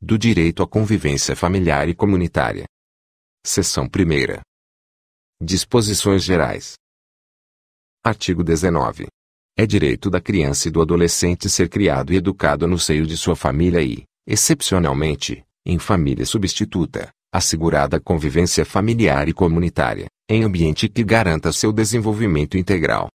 do direito à convivência familiar e comunitária. Seção 1. Disposições gerais. Artigo 19. É direito da criança e do adolescente ser criado e educado no seio de sua família e, excepcionalmente, em família substituta, assegurada a convivência familiar e comunitária, em ambiente que garanta seu desenvolvimento integral.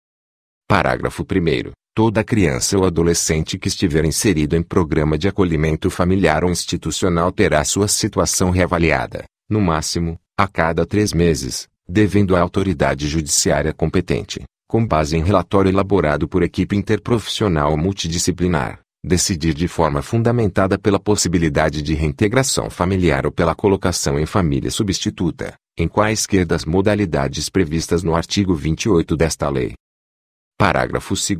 Parágrafo 1. Toda criança ou adolescente que estiver inserido em programa de acolhimento familiar ou institucional terá sua situação reavaliada, no máximo, a cada três meses, devendo a autoridade judiciária competente, com base em relatório elaborado por equipe interprofissional multidisciplinar, decidir de forma fundamentada pela possibilidade de reintegração familiar ou pela colocação em família substituta, em quaisquer das modalidades previstas no artigo 28 desta lei. Parágrafo 2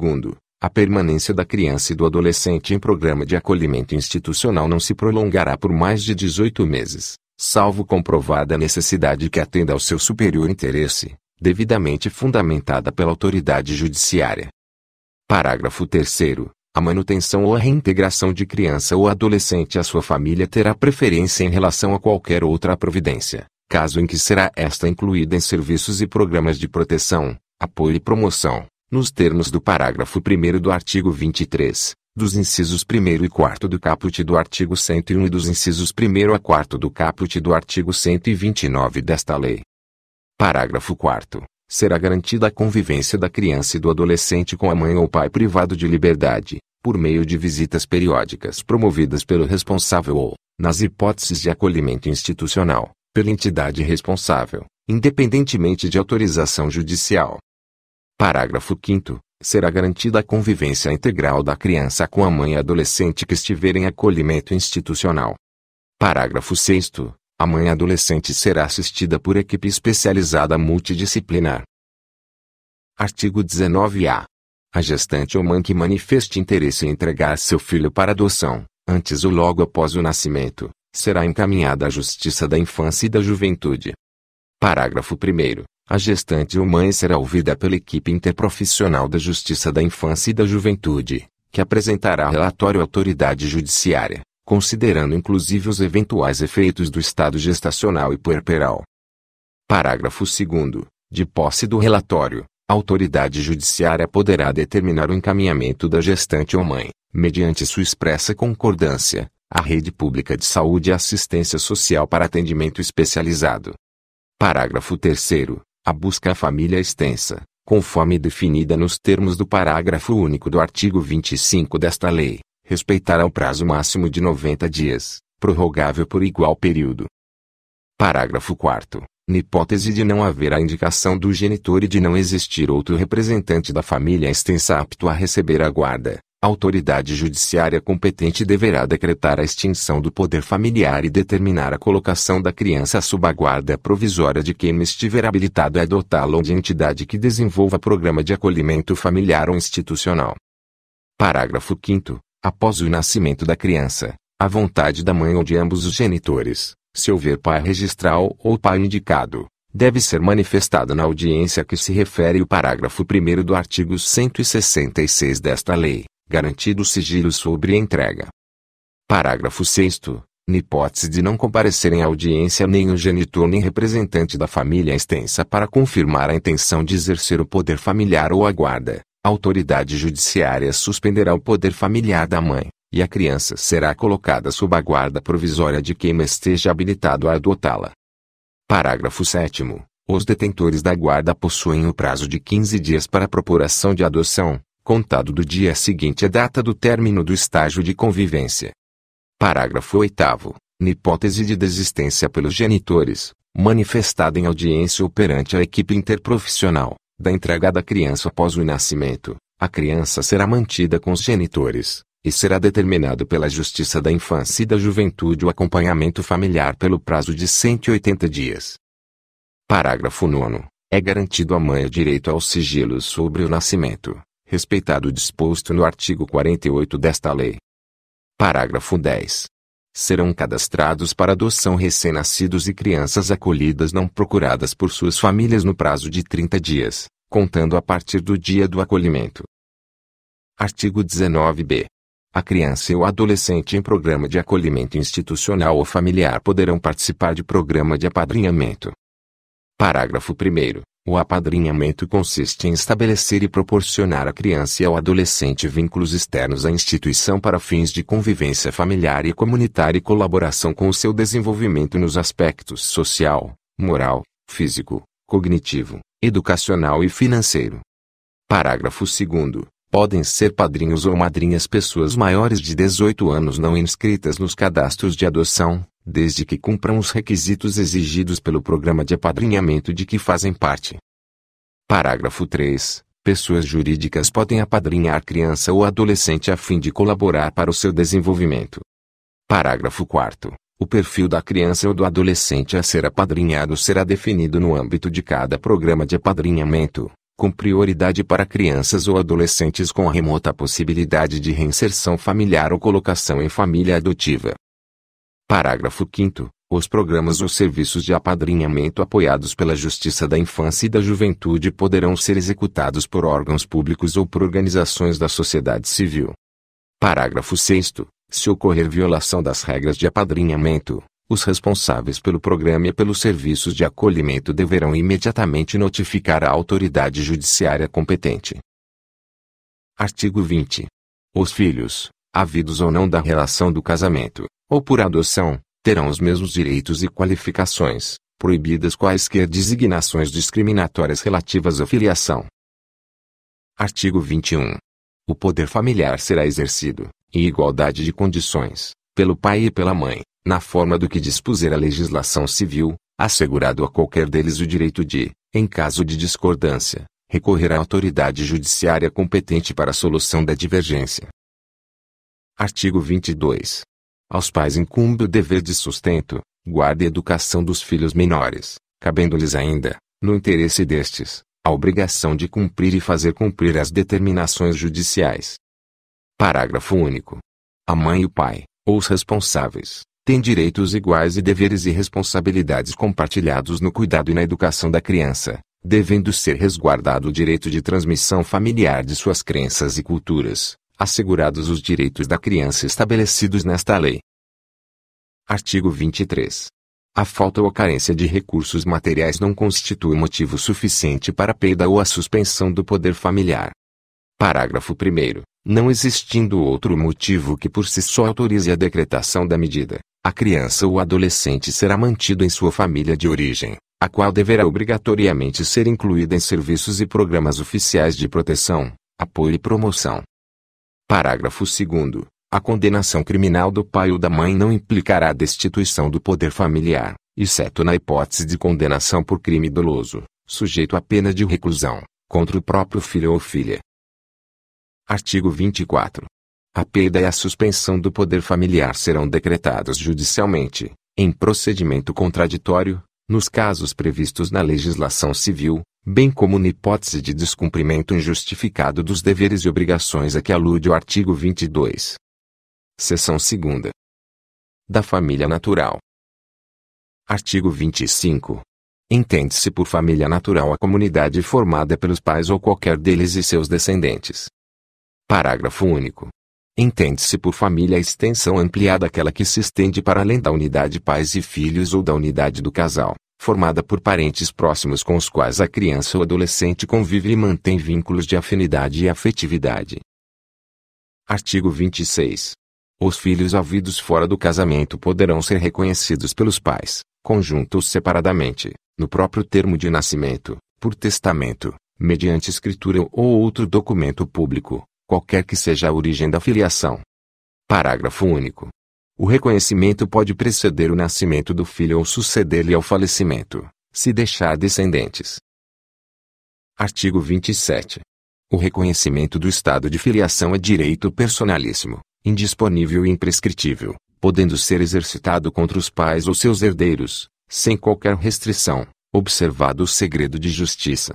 A permanência da criança e do adolescente em programa de acolhimento institucional não se prolongará por mais de 18 meses, salvo comprovada necessidade que atenda ao seu superior interesse, devidamente fundamentada pela autoridade judiciária. Parágrafo 3 a manutenção ou a reintegração de criança ou adolescente à sua família terá preferência em relação a qualquer outra providência, caso em que será esta incluída em serviços e programas de proteção, apoio e promoção, nos termos do parágrafo 1 do artigo 23, dos incisos 1 e 4 do caput do artigo 101 e dos incisos 1 a 4 do caput do artigo 129 desta lei. Parágrafo 4 será garantida a convivência da criança e do adolescente com a mãe ou pai privado de liberdade, por meio de visitas periódicas promovidas pelo responsável ou, nas hipóteses de acolhimento institucional, pela entidade responsável, independentemente de autorização judicial. Parágrafo 5 Será garantida a convivência integral da criança com a mãe e adolescente que estiver em acolhimento institucional. Parágrafo 6 A mãe adolescente será assistida por equipe especializada multidisciplinar. Artigo 19-A. A gestante ou mãe que manifeste interesse em entregar seu filho para adoção, antes ou logo após o nascimento, será encaminhada à Justiça da Infância e da Juventude. Parágrafo 1 a gestante ou mãe será ouvida pela equipe interprofissional da Justiça da Infância e da Juventude, que apresentará relatório à autoridade judiciária, considerando inclusive os eventuais efeitos do estado gestacional e puerperal. Parágrafo 2 De posse do relatório, a autoridade judiciária poderá determinar o encaminhamento da gestante ou mãe, mediante sua expressa concordância, à rede pública de saúde e assistência social para atendimento especializado. Parágrafo 3 a busca à família extensa, conforme definida nos termos do parágrafo único do artigo 25 desta lei, respeitará o prazo máximo de 90 dias, prorrogável por igual período. Parágrafo 4 Na hipótese de não haver a indicação do genitor e de não existir outro representante da família extensa apto a receber a guarda, a autoridade judiciária competente deverá decretar a extinção do poder familiar e determinar a colocação da criança sob a guarda provisória de quem estiver habilitado a adotá-la ou de entidade que desenvolva programa de acolhimento familiar ou institucional. Parágrafo 5 Após o nascimento da criança, a vontade da mãe ou de ambos os genitores, se houver pai registral ou pai indicado, deve ser manifestada na audiência a que se refere o parágrafo 1 do artigo 166 desta lei garantido sigilo sobre entrega. Parágrafo 6 na hipótese de não comparecerem à audiência nem o genitor nem representante da família extensa para confirmar a intenção de exercer o poder familiar ou a guarda, a autoridade judiciária suspenderá o poder familiar da mãe, e a criança será colocada sob a guarda provisória de quem esteja habilitado a adotá-la. Parágrafo 7 Os detentores da guarda possuem o prazo de 15 dias para a propuração de adoção, contado do dia seguinte à data do término do estágio de convivência. Parágrafo 8 Na hipótese de desistência pelos genitores, manifestada em audiência ou perante a equipe interprofissional, da entrega da criança após o nascimento, a criança será mantida com os genitores, e será determinado pela Justiça da Infância e da Juventude o acompanhamento familiar pelo prazo de 180 dias. Parágrafo 9. É garantido à mãe o direito aos sigilos sobre o nascimento, respeitado o disposto no artigo 48 desta lei. Parágrafo 10. Serão cadastrados para adoção recém-nascidos e crianças acolhidas não procuradas por suas famílias no prazo de 30 dias, contando a partir do dia do acolhimento. Artigo 19b. A criança e o adolescente em programa de acolhimento institucional ou familiar poderão participar de programa de apadrinhamento. Parágrafo 1. O apadrinhamento consiste em estabelecer e proporcionar à criança e ao adolescente vínculos externos à instituição para fins de convivência familiar e comunitária e colaboração com o seu desenvolvimento nos aspectos social, moral, físico, cognitivo, educacional e financeiro. Parágrafo 2. Podem ser padrinhos ou madrinhas pessoas maiores de 18 anos não inscritas nos cadastros de adoção, desde que cumpram os requisitos exigidos pelo programa de apadrinhamento de que fazem parte. Parágrafo 3. Pessoas jurídicas podem apadrinhar criança ou adolescente a fim de colaborar para o seu desenvolvimento. Parágrafo 4. O perfil da criança ou do adolescente a ser apadrinhado será definido no âmbito de cada programa de apadrinhamento, com prioridade para crianças ou adolescentes com remota possibilidade de reinserção familiar ou colocação em família adotiva. Parágrafo 5 Os programas ou serviços de apadrinhamento apoiados pela Justiça da Infância e da Juventude poderão ser executados por órgãos públicos ou por organizações da sociedade civil. Parágrafo 6 Se ocorrer violação das regras de apadrinhamento, os responsáveis pelo programa e pelos serviços de acolhimento deverão imediatamente notificar a autoridade judiciária competente. Artigo 20. Os filhos, havidos ou não da relação do casamento, ou por adoção, terão os mesmos direitos e qualificações, proibidas quaisquer designações discriminatórias relativas à filiação. Artigo 21. O poder familiar será exercido, em igualdade de condições, pelo pai e pela mãe, na forma do que dispuser a legislação civil, assegurado a qualquer deles o direito de, em caso de discordância, recorrer à autoridade judiciária competente para a solução da divergência. Artigo 22. Aos pais incumbe o dever de sustento, guarda e educação dos filhos menores, cabendo-lhes ainda, no interesse destes, a obrigação de cumprir e fazer cumprir as determinações judiciais. Parágrafo único. A mãe e o pai, ou os responsáveis, têm direitos iguais e deveres e responsabilidades compartilhados no cuidado e na educação da criança, devendo ser resguardado o direito de transmissão familiar de suas crenças e culturas, assegurados os direitos da criança estabelecidos nesta lei. Artigo 23. A falta ou a carência de recursos materiais não constitui motivo suficiente para a perda ou a suspensão do poder familiar. Parágrafo 1. Não existindo outro motivo que por si só autorize a decretação da medida, a criança ou adolescente será mantido em sua família de origem, a qual deverá obrigatoriamente ser incluída em serviços e programas oficiais de proteção, apoio e promoção. Parágrafo 2. A condenação criminal do pai ou da mãe não implicará a destituição do poder familiar, exceto na hipótese de condenação por crime doloso, sujeito à pena de reclusão, contra o próprio filho ou filha. Artigo 24. A perda e a suspensão do poder familiar serão decretados judicialmente, em procedimento contraditório, nos casos previstos na legislação civil, bem como na hipótese de descumprimento injustificado dos deveres e obrigações a que alude o artigo 22. Seção 2. Da família natural. Artigo 25. Entende-se por família natural a comunidade formada pelos pais ou qualquer deles e seus descendentes. Parágrafo único. Entende-se por família a extensão ampliada aquela que se estende para além da unidade pais e filhos ou da unidade do casal, formada por parentes próximos com os quais a criança ou adolescente convive e mantém vínculos de afinidade e afetividade. Artigo 26. Os filhos havidos fora do casamento poderão ser reconhecidos pelos pais, conjunto ou separadamente, no próprio termo de nascimento, por testamento, mediante escritura ou outro documento público, qualquer que seja a origem da filiação. Parágrafo único. O reconhecimento pode preceder o nascimento do filho ou suceder-lhe ao falecimento, se deixar descendentes. Artigo 27. O reconhecimento do estado de filiação é direito personalíssimo, indisponível e imprescritível, podendo ser exercitado contra os pais ou seus herdeiros, sem qualquer restrição, observado o segredo de justiça.